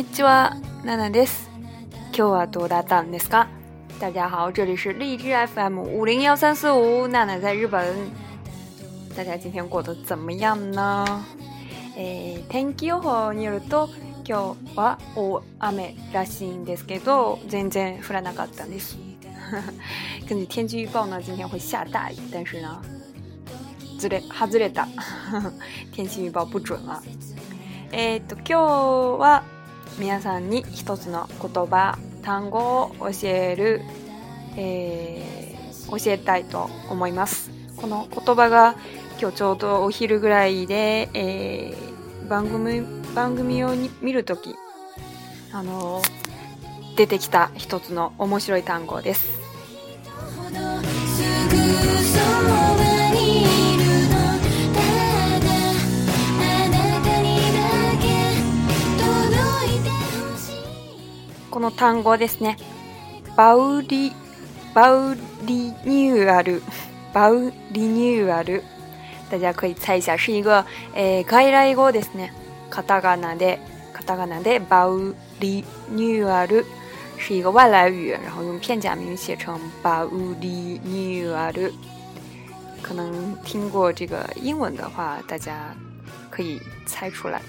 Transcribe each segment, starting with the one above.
にちは、ナナです。今日はどうだったんですか？大家好，这里是荔枝 FM 五零幺三四五，娜娜在日本。大家今天过得怎么样呢？えー、天気予報によると今日は大雨らしいんですけど、全然降らなかったんです。根 据天气预报呢，今天会下大雨，但是呢，ずれ外れた。天气预报不准了。えー、っと今日は。皆さんに一つの言葉単語を教える、えー、教えたいと思いますこの言葉が今日ちょうどお昼ぐらいで、えー、番組番組を見るときあのー、出てきた一つの面白い単語です。この単語ですね。バウリ、バウリニューアル、バウリニューアル。大家可以猜一下，是一个诶外来語ですね。カタカナで、カタカナでバウリニューアル是一个外来语，然后用片假名写成バウリニューアル。可能听过这个英文的话，大家可以猜出来。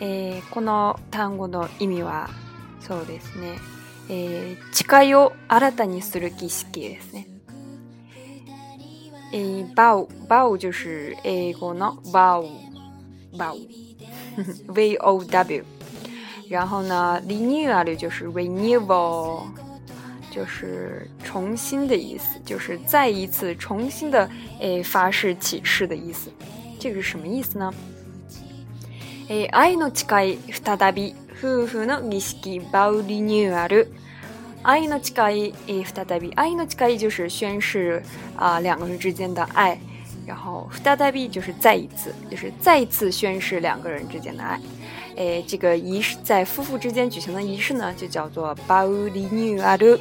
えー、この単語の意味はそうですね、えー、誓いを新たにする儀式ですね。えー、バウ、バウ就是英語のバウ、バウ、VOW。然后呢リニューアル就是 renewal，就是重新的意思，就是再一次重新的诶发誓起誓的意思。这个是什么意思呢？诶、愛の誓い再び夫婦の儀式バウリニュアル、愛の誓いえ再び愛の誓い就是宣誓啊两个人之间的爱，然后再び就是再一次，就是再一次宣誓两个人之间的爱，诶这个仪式在夫妇之间举行的仪式呢就叫做バウディニュアル。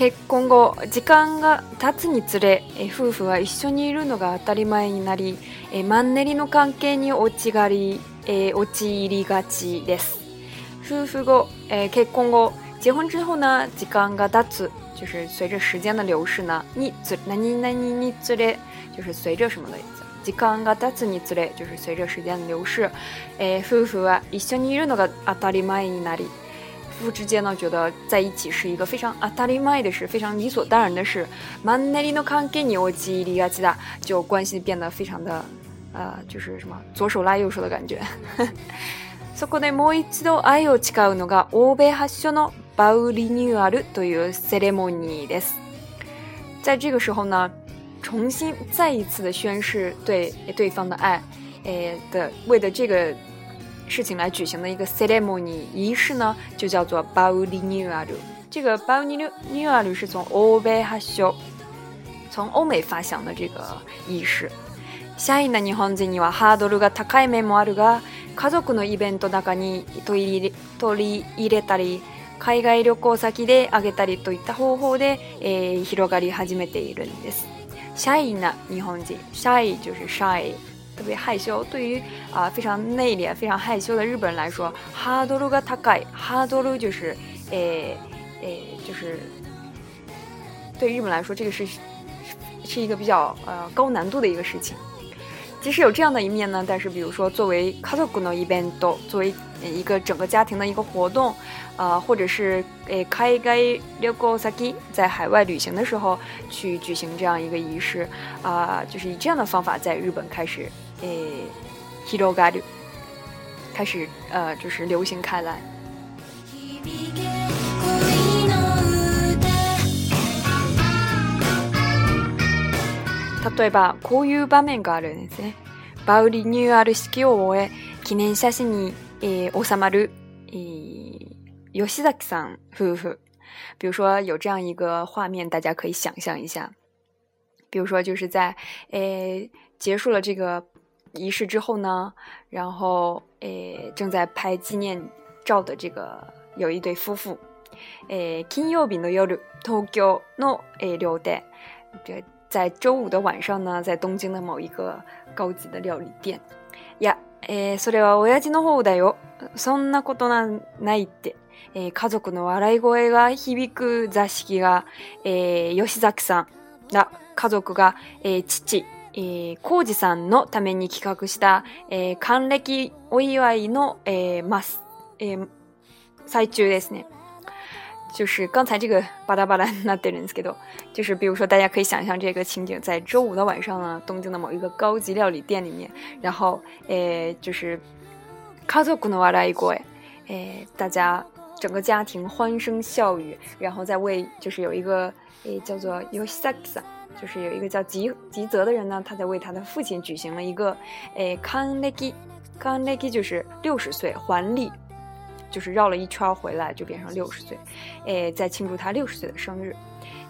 結婚後時間が経つにつれ夫婦は一緒にいるのが当たり前になりマンネリの関係に陥り陥りがちです夫婦後結婚後結婚之后呢時間が経つ就是随着时间的流逝呢につ何々につれ就是随着什么的意思時間が経つにつれ就是随着时间的流逝夫婦は一緒にいるのが当たり前になり夫妻之间呢，觉得在一起是一个非常当たり前的事，非常理所当然的事。就关系变得非常的，呃，就是什么左手拉右手的感觉。在这个时候呢，重新再一次的宣誓对对方的爱，诶的为的这个。事情来举行的一个 ceremony 仪式呢，就叫做 bauninuaru。这个 b a u i n a r u 是从祥，从欧美发祥的这个仪式。シャイな日本人にはハードルが高い面もあるが、家族のイベント中に取り入れたり、海外旅行先であげたりといった方法で、えー、広がり始めているんです。シャイな日本人、シャイ就是 s h 特别害羞，对于啊非常内敛、非常害羞的日本人来说，哈多鲁嘎他改哈多鲁就是诶诶，就是对日本来说，这个是是一个比较呃高难度的一个事情。即使有这样的一面呢，但是比如说作为卡座古诺一边都作为一个整个家庭的一个活动啊，或者是诶开该六国萨基在海外旅行的时候去举行这样一个仪式啊，就是以这样的方法在日本开始。诶，ヒロガル开始，呃，就是流行开来。例えばこういう場面があるんですね。バウリニュアル式を終え記念写真に収まる吉崎さん夫婦。比如说有这样一个画面，大家可以想象一下。比如说就是在诶，结束了这个。仪式之后呢，然后诶正在拍纪念照的这个有一对夫妇，诶金曜日の夜東京の诶料亭，在周五的晚上呢，在东京的某一个高级的料理店。いや、えそれは親父の方だよ。そんなことなないって。えー、家族の笑い声が響く座敷が、えー、吉崎さんら家族が、えー、父、えー、コウさんのために企画した、えー、還暦お祝いの、えー、マス、えー、最中ですね。就是刚才这个巴拉巴拉那的人けど，就是比如说大家可以想象这个情景，在周五的晚上呢，东京的某一个高级料理店里面，然后，诶、呃，就是家族の笑い声，诶、呃，大家整个家庭欢声笑语，然后再为就是有一个诶、呃、叫做 Yosaki。就是有一个叫吉吉泽的人呢，他在为他的父亲举行了一个，诶 k a n 康 e g i k a n e i 就是六十岁，环历，就是绕了一圈回来就变成六十岁，诶，在庆祝他六十岁的生日，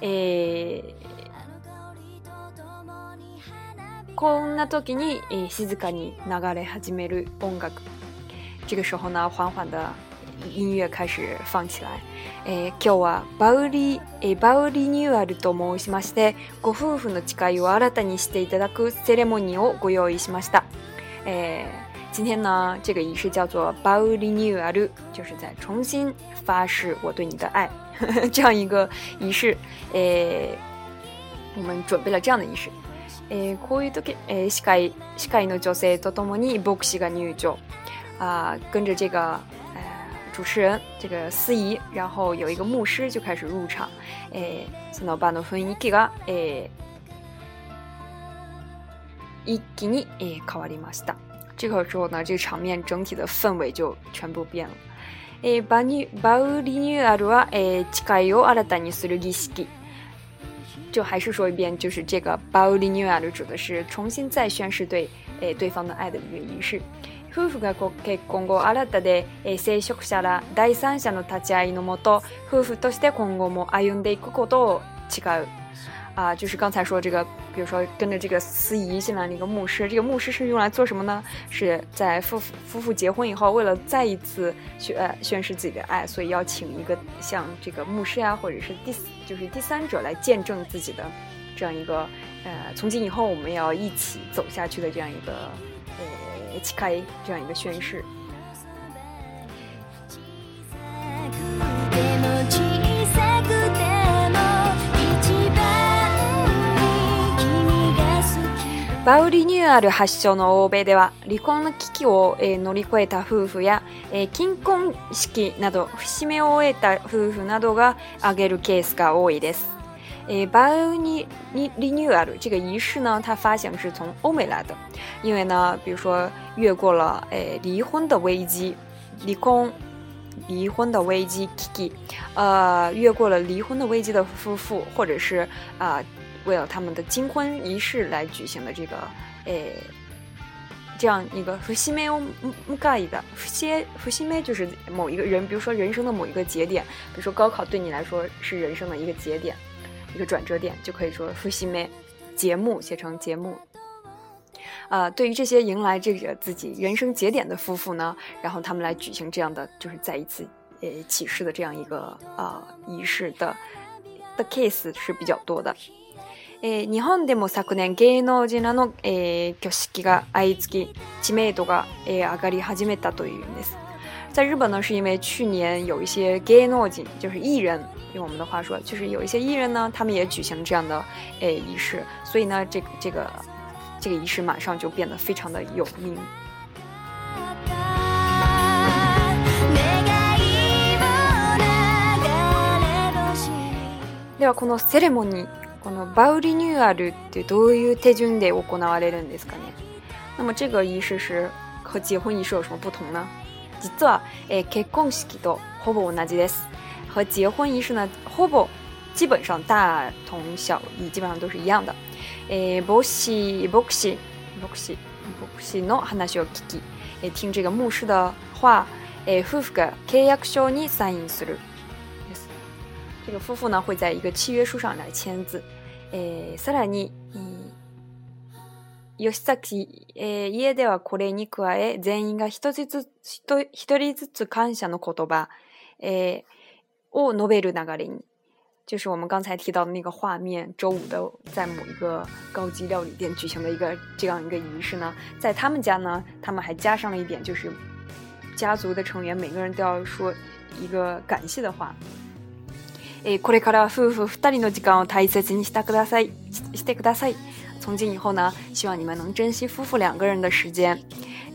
诶，こんな時に静かに流れ始める音楽，这个时候呢缓缓的。音乐开始放起来。えー、今日はバウリ、えー、バウリニューアルと申しまして、ご夫婦の誓いを新たにしていただくセレモニーをご用意しました。えー、今天呢，这个仪式叫做 b a ーニューアル、a l 就是在重新发誓我对你的爱 这样一个仪式。诶、えー，我们准备了这样的仪式。えー、こういう時、えー、司会司会の女性ととに牧師が入場。啊、跟着这个主持人，这个司仪，然后有一个牧师就开始入场。诶，三瑙巴诺芬伊基拉，诶，伊基尼，诶，卡瓦里马斯这个时候呢，这场面整体的氛围就全部变了。诶，巴尼巴乌里尼阿鲁啊，诶，七卡尤阿拉达尼苏鲁就还是说一遍，就是这个巴乌里尼阿鲁指的是重新再宣誓对诶对方的爱的一个仪式。夫妇在结婚後新たで、え、正職者ら第三者の立ち会いのもと、夫婦として今後も歩んでいくことを誓う。啊，就是刚才说这个，比如说跟着这个司仪进来的一个牧师，这个牧师是用来做什么呢？是在夫夫妇结婚以后，为了再一次宣宣誓自己的爱，所以要请一个像这个牧师啊，或者是第就是第三者来见证自己的这样一个，呃，从今以后我们要一起走下去的这样一个。近い这样一个宣誓。バウリニューアル発祥の欧米では離婚の危機を、え乗り越えた夫婦や、え金婚式など節目を終えた夫婦などが挙げるケースが多いです。诶，欧尼尼尼女尔这个仪式呢，它发行是从欧美来的，因为呢，比如说越过了诶离婚的危机，离婚离婚的危机，呃，越过了离婚的危机的夫妇，或者是啊，为了他们的金婚仪式来举行的这个诶，这样一个伏羲梅欧木木盖的伏羲伏羲梅就是某一个人，比如说人生的某一个节点，比如说高考对你来说是人生的一个节点。一个转折点，就可以说复习们，节目写成节目。呃，对于这些迎来这个自己人生节点的夫妇呢，然后他们来举行这样的，就是再一次呃启示的这样一个呃仪式的的 case 是比较多的。え、日本でも昨年、芸能人のえ、挙式が相次ぎ、知名度がえ、上がり始めたというんです。在日本呢，是因为去年有一些 gay nojin，就是艺人，用我们的话说，就是有一些艺人呢，他们也举行这样的诶仪式，所以呢，这个这个这个仪式马上就变得非常的有名。那么，这个 ceremony，这个 bow renewal，这个是用什么顺序的？我不能说那么，这个仪式是和结婚仪式有什么不同呢？実は、え、聞く聞きとほぼ同じです。和结婚仪式呢，ほぼ基本上大同小异，基本上都是一样的。え、牧師、牧師、牧師、牧師の話を聞き、え、听这个牧师的话。え、夫婦が契約書にサインする。这个夫妇呢，会在一个契约书上来签字。え、さらに吉崎、えー、家ではこれに加え、全員が一人ずつ、一人ずつ感謝の言葉、えー、を述べる流れに。就是我们刚才提到的那个画面，周五的在某一个高级料理店举行的一个这样一个仪式呢，在他们家呢，他们还加上了一点，就是家族的成员每个人都要说一个感谢的话。えこれから夫婦二人の時間を大切にしください、してください。从今以后呢，希望你们能珍惜夫妇两个人的时间。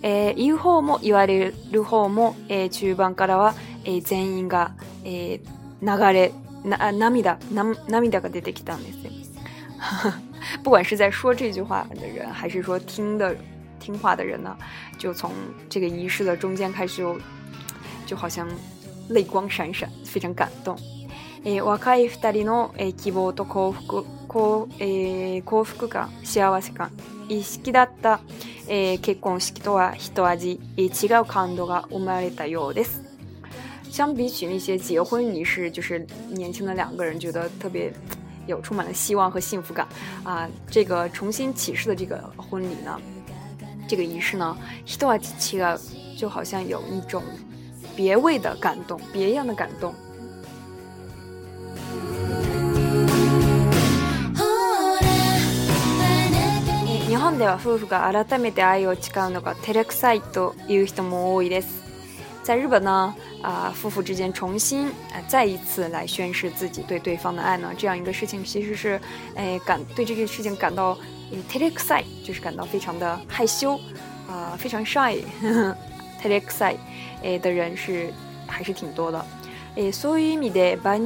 诶，以后莫意外的日后莫诶，去忘高了哇！诶，真应该诶，哪个的哪啊，难米哒，难难米哒，可得的起哒哈哈，不管是在说这句话的人，还是说听的听话的人呢，就从这个仪式的中间开始，就就好像泪光闪闪，非常感动。诶，若い二人の诶，希望と幸福。高幸福感、幸せ感、意識だった結婚式とは一味違う感度が生まれたようです。相比起那些结婚仪式，就是年轻的两个人觉得特别有充满了希望和幸福感啊，这个重新启事的这个婚礼呢，这个仪式呢，一话起了就好像有一种别味的感动，别样的感动。本では夫婦が改めて愛を誓うのが照れくさいという人も多いです。在日本呢，啊、夫妇之间重新啊、再一次来宣誓自己对对方的爱呢，这样一个事情其实是，哎感对这个事情感到照れくさい，就是感到非常的害羞啊、呃，非常 shy，照れくさい，哎的人是还是挺多的。えそういう意味でバ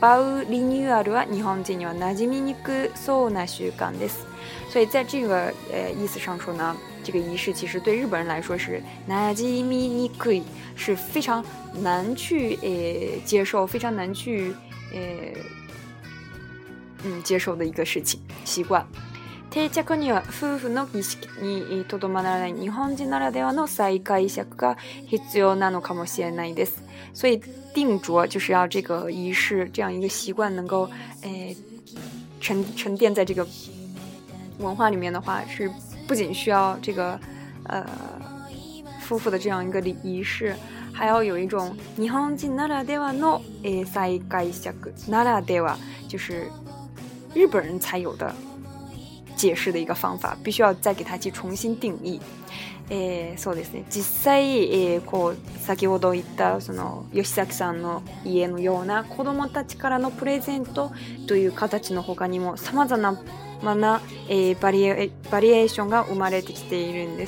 バウリニューアルは日本人には馴染みにくそうな習慣です。所以，在这个呃意思上说呢，这个仪式其实对日本人来说是难みにくい，是非常难去呃接受，非常难去呃嗯接受的一个事情习惯。所以，定着就是要这个仪式这样一个习惯能够呃沉沉淀在这个。文化里面的话，是不仅需要这个呃夫妇的这样一个礼仪式，还要有一种日本人ならではの再解釈ならでは，就是日本人才有的解释的一个方法，必须要再给它去重新定义。えー、そうですね実際、えー、こう先ほど言ったその吉崎さんの家のような子どもたちからのプレゼントという形の他にもさまざまな诶，乌的一人的。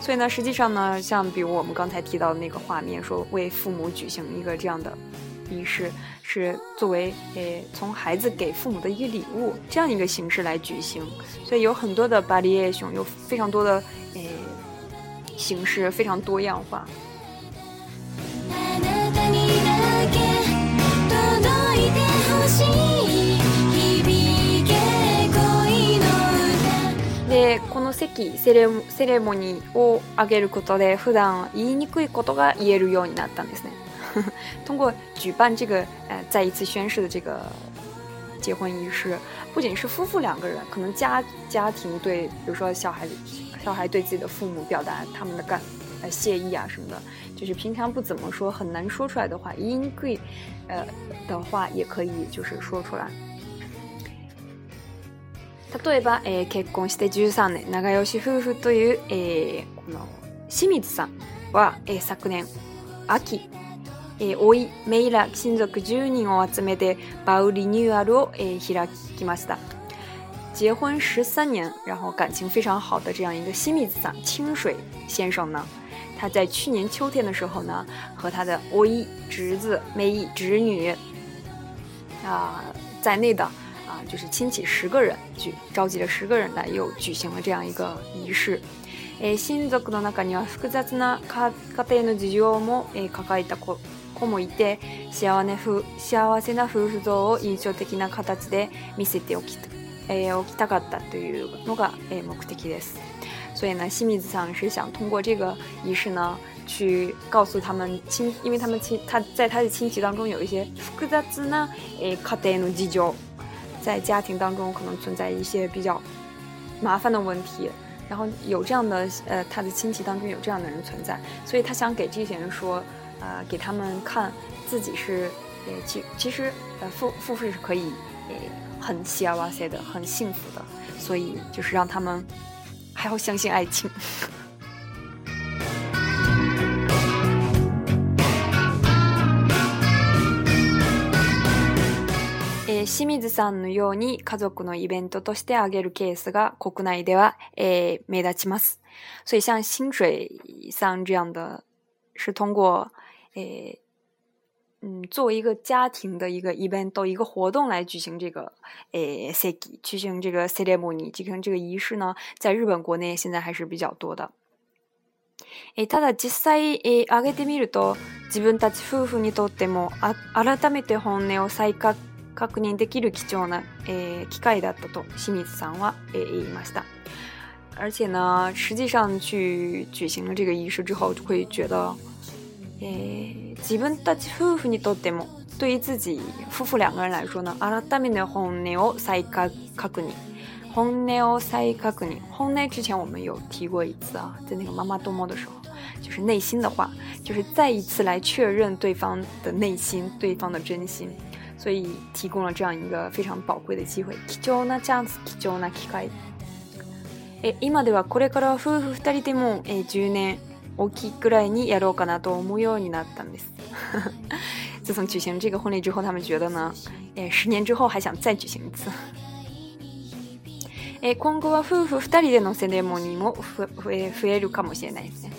所以呢，实际上呢，像比如我们刚才提到的那个画面，说为父母举行一个这样的仪式，是作为诶从孩子给父母的一个礼物这样一个形式来举行。所以有很多的巴厘诶熊，有非常多的诶形式，非常多样化。でこの席セレムセレモニーを挙げることで、普段言いにくいことが言えるようになったんですね。通过举办这个呃再一次宣誓的这个结婚仪式，不仅是夫妇两个人，可能家家庭对，比如说小孩子小孩对自己的父母表达他们的感呃谢意啊什么的，就是平常不怎么说很难说出来的话，英语呃的话也可以就是说出来。例えば、えー、結婚して13年長吉夫婦という、えー、この清水さんは、えー、昨年秋、えー、いメイラ親族10人を集めてバウリニューアルを、えー、開きました。結婚13年，然后感情非常好的这样一个西米子桑清水先生呢，他在去年秋天的时候呢，和他的欧い、侄子、メイ、侄女啊、在内的啊、就是亲戚十个人聚，召集了十个人来，又举行了这样一个仪式。え親族の中には複雑な家庭の事情も、えー、抱えた子子もいて幸、ね、幸せな夫婦像を印象的な形で見せておき,、えー、おきたかったというのが、えー、目的です。所以呢，西米子桑是想通过这个仪式呢，去告诉他们亲，因为他们亲他在他的亲戚当中有一些复杂家庭の事情。在家庭当中可能存在一些比较麻烦的问题，然后有这样的呃，他的亲戚当中有这样的人存在，所以他想给这些人说，啊，给他们看自己是，呃，其其实呃，富富贵是可以，呃，很喜啊哇塞的，很幸福的，所以就是让他们还要相信爱情。清水さんのように家族のイベントとして挙げるケースが国内では、えー、目立ちます。所以像清水さん这样的，是通过诶、えー、嗯作为一个家庭的一个 event 一个活动来举行这个诶 s e k i 举行这个 ceremony 举行这个仪式呢，在日本国内现在还是比较多的。えー、ただ実際、えー、上げてみると自分たち夫婦にとっても改めて本音を再確確認できる貴重な、えー、機会だったと清水さんは、えー、言いました。而且呢，实际上去举行了这个仪式之后，就会觉得，え自分たち夫婦にとっても对于自己夫妇两个人来说呢，改めて本音を再確認。本音を再確認。本音之前我们有提过一次啊，在那个妈妈多么的时候，就是内心的话，就是再一次来确认对方的内心，对方的真心。所以提供了这样一个非常宝贵的机会。え今ではこれから夫婦二人でもえ十年大きいぐらいにやろうかなと思うようになったんです。自从举行了这个婚礼之后，他们觉得呢，十年之后还想再举行一次。え今後は夫婦二人でのセレモニーもふ増えるかもしれないですね。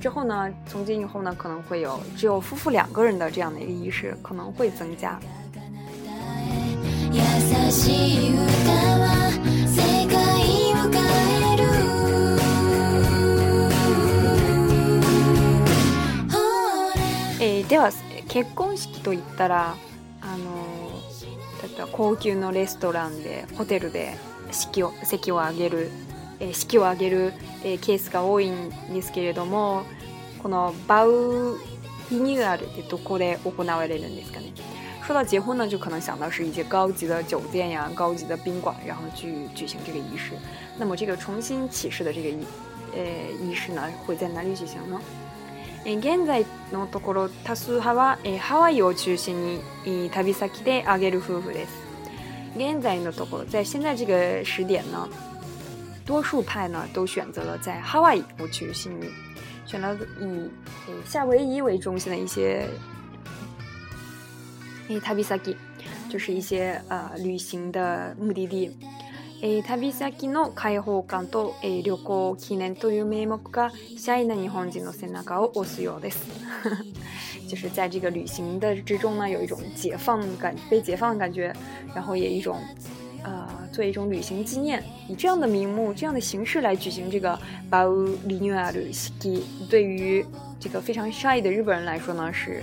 之后呢，从今以后呢，可能会有只有夫妇两个人的这样的一个仪式，可能会增加。えー、では結婚式といったらあの例えば高級のレストランでホテルで式を席を挙げる、えー、式を挙げる、えー、ケースが多いんですけれどもこのバウリニューアルってどこで行われるんですかね说到结婚呢，就可能想到是一些高级的酒店呀、高级的宾馆，然后去举行这个仪式。那么，这个重新起誓的这个仪，呃，仪式呢会在哪里举行呢？現在のところ多数派はハワイを中心に旅先で挙げるそうです。現在のところ，在现在这个时点呢，多数派呢都选择了在夏威夷去新，选了以夏威夷为中心的一些。诶，タビサキ就是一些呃旅行的目的地。诶，タビサキの解放感と诶，旅行記念という名目が夏に黄金のセナが欲しいです。就是在这个旅行的之中呢，有一种解放感，被解放的感觉，然后也一种啊，做一种旅行纪念，以这样的名目、这样的形式来举行这个バウリニュアルスキー，对于这个非常善意的日本人来说呢，是。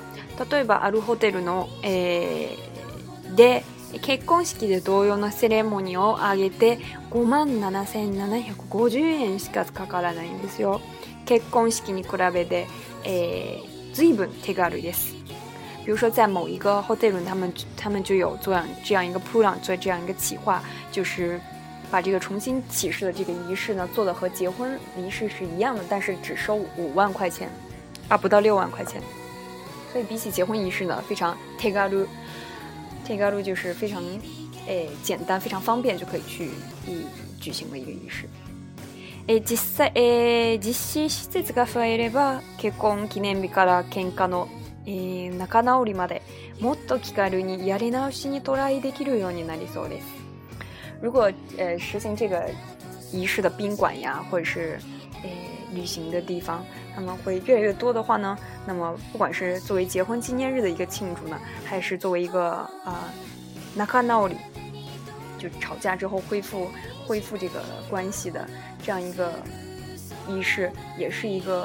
例えばあるホテルので結婚式で同様のセレモニーを挙げて5万7千750円しかかからないんですよ。結婚式に比べで随分手軽です。比如说在某一个 hotel，他们他们就有做这样一个 plan，做这样一个企划，就是把这个重新启式的这个仪式呢做的和结婚仪式是一样的，但是只收五万块钱，啊，不到六万块钱。所以比起结婚仪式呢，非常 take a l t a k e a l 就是非常诶、えー、简单、非常方便就可以去一举行的一个仪式。え実際、えー、実施施設が増えれば結婚記念日から喧嘩の、えー、仲直りまでもっと気軽にやり直しにトライできるようになりそうです。如果実实行这个仪式的宾馆呀，或者是旅行的地方，那么会越来越多的话呢？那么不管是作为结婚纪念日的一个庆祝呢，还是作为一个啊，闹闹里就吵架之后恢复恢复这个关系的这样一个仪式，也是一个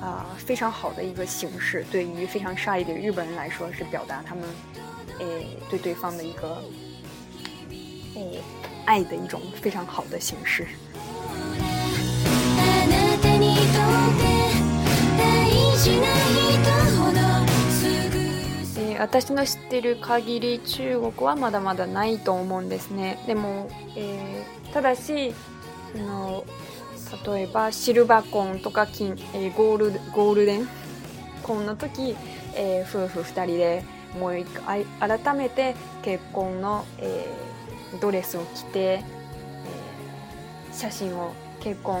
啊非常好的一个形式。对于非常 shy 的日本人来说，是表达他们诶对对方的一个爱的一种非常好的形式。私の知ってる限り中国はまだまだないと思うんですねでも、えー、ただしその例えばシルバーコンとか金、えー、ゴールゴールデンコーンの時、えー、夫婦2人でもう一回改めて結婚の、えドレスを着て、え写真を結婚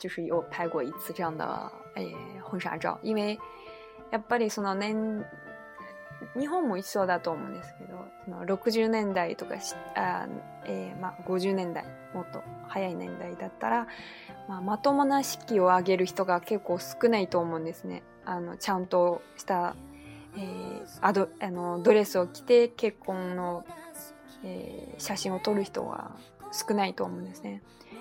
就是有拍过一次这样的诶、え婚纱照，因为やっぱりその年日本も一緒だと思うんですけど、その60年代とかしあ、えー、まあ、50年代、もっと早い年代だったら、まあ、まともな式を挙げる人が結構少ないと思うんですね。あのちゃんとした、えー、アドあのドレスを着て結婚の、えー、写真を撮る人は少ないと思うんですね。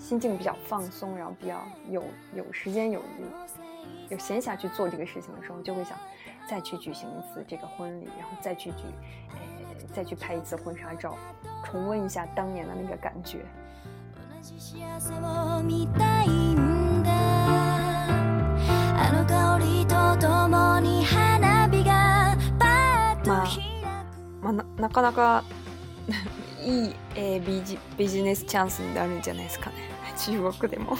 心境比较放松，然后比较有有时间有余，有闲暇去做这个事情的时候，就会想再去举行一次这个婚礼，然后再去举，呃，再去拍一次婚纱照，重温一下当年的那个感觉。那那那，那いい、えー、ビジビジネスチャンスになるんじゃないですかね 中国でも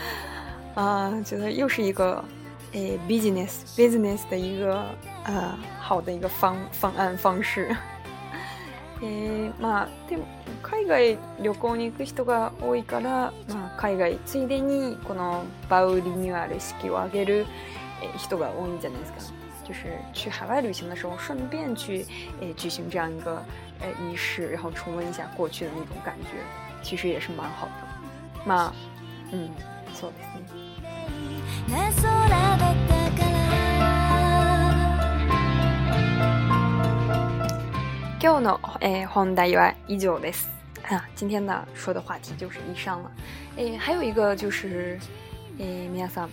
ああ、啊，觉得又是一个诶、欸、business business 的一个呃好的一个方方案方式。えー、まあでも海外旅行に行く人が多いから、まあ、海外ついでにこのバウリニューアル式を上げる人が多いんじゃないですか、ね、就是去海外旅行的时候，顺便去诶举行这样一个诶仪式，然后重温一下过去的那种感觉，其实也是蛮好的。那，嗯，そうですね。今日のえ題は以外依旧です。啊，今天呢说的话题就是以上了。诶，还有一个就是诶，皆さん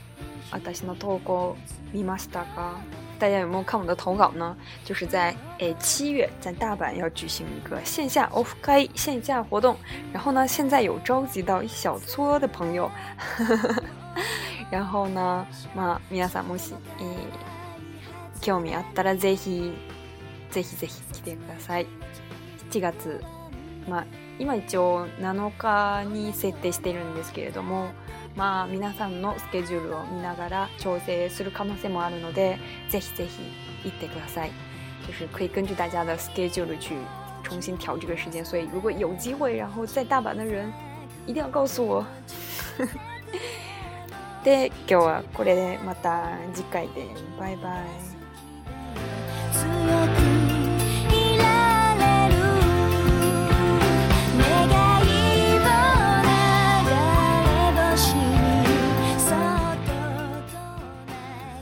私の投稿見ましたか？大家有没有看我的投稿呢？就是在诶七月，在大阪要举行一个线下 off 开线下活动，然后呢，现在有召集到一小撮的朋友，然后呢，まあ皆さんもし、え興味あったらぜひぜひぜひ来てください。七月、まあ今一応七日に設定しているんですけれども。まあ、皆さんのスケジュールを見ながら調整する可能性もあるのでぜひぜひ行ってください。就是可以根据大家的 schedule 去重新调这个时间，所以如果有机会，然后在大阪的人一定要告诉我。で今日はこれでまた次回でバイバイ。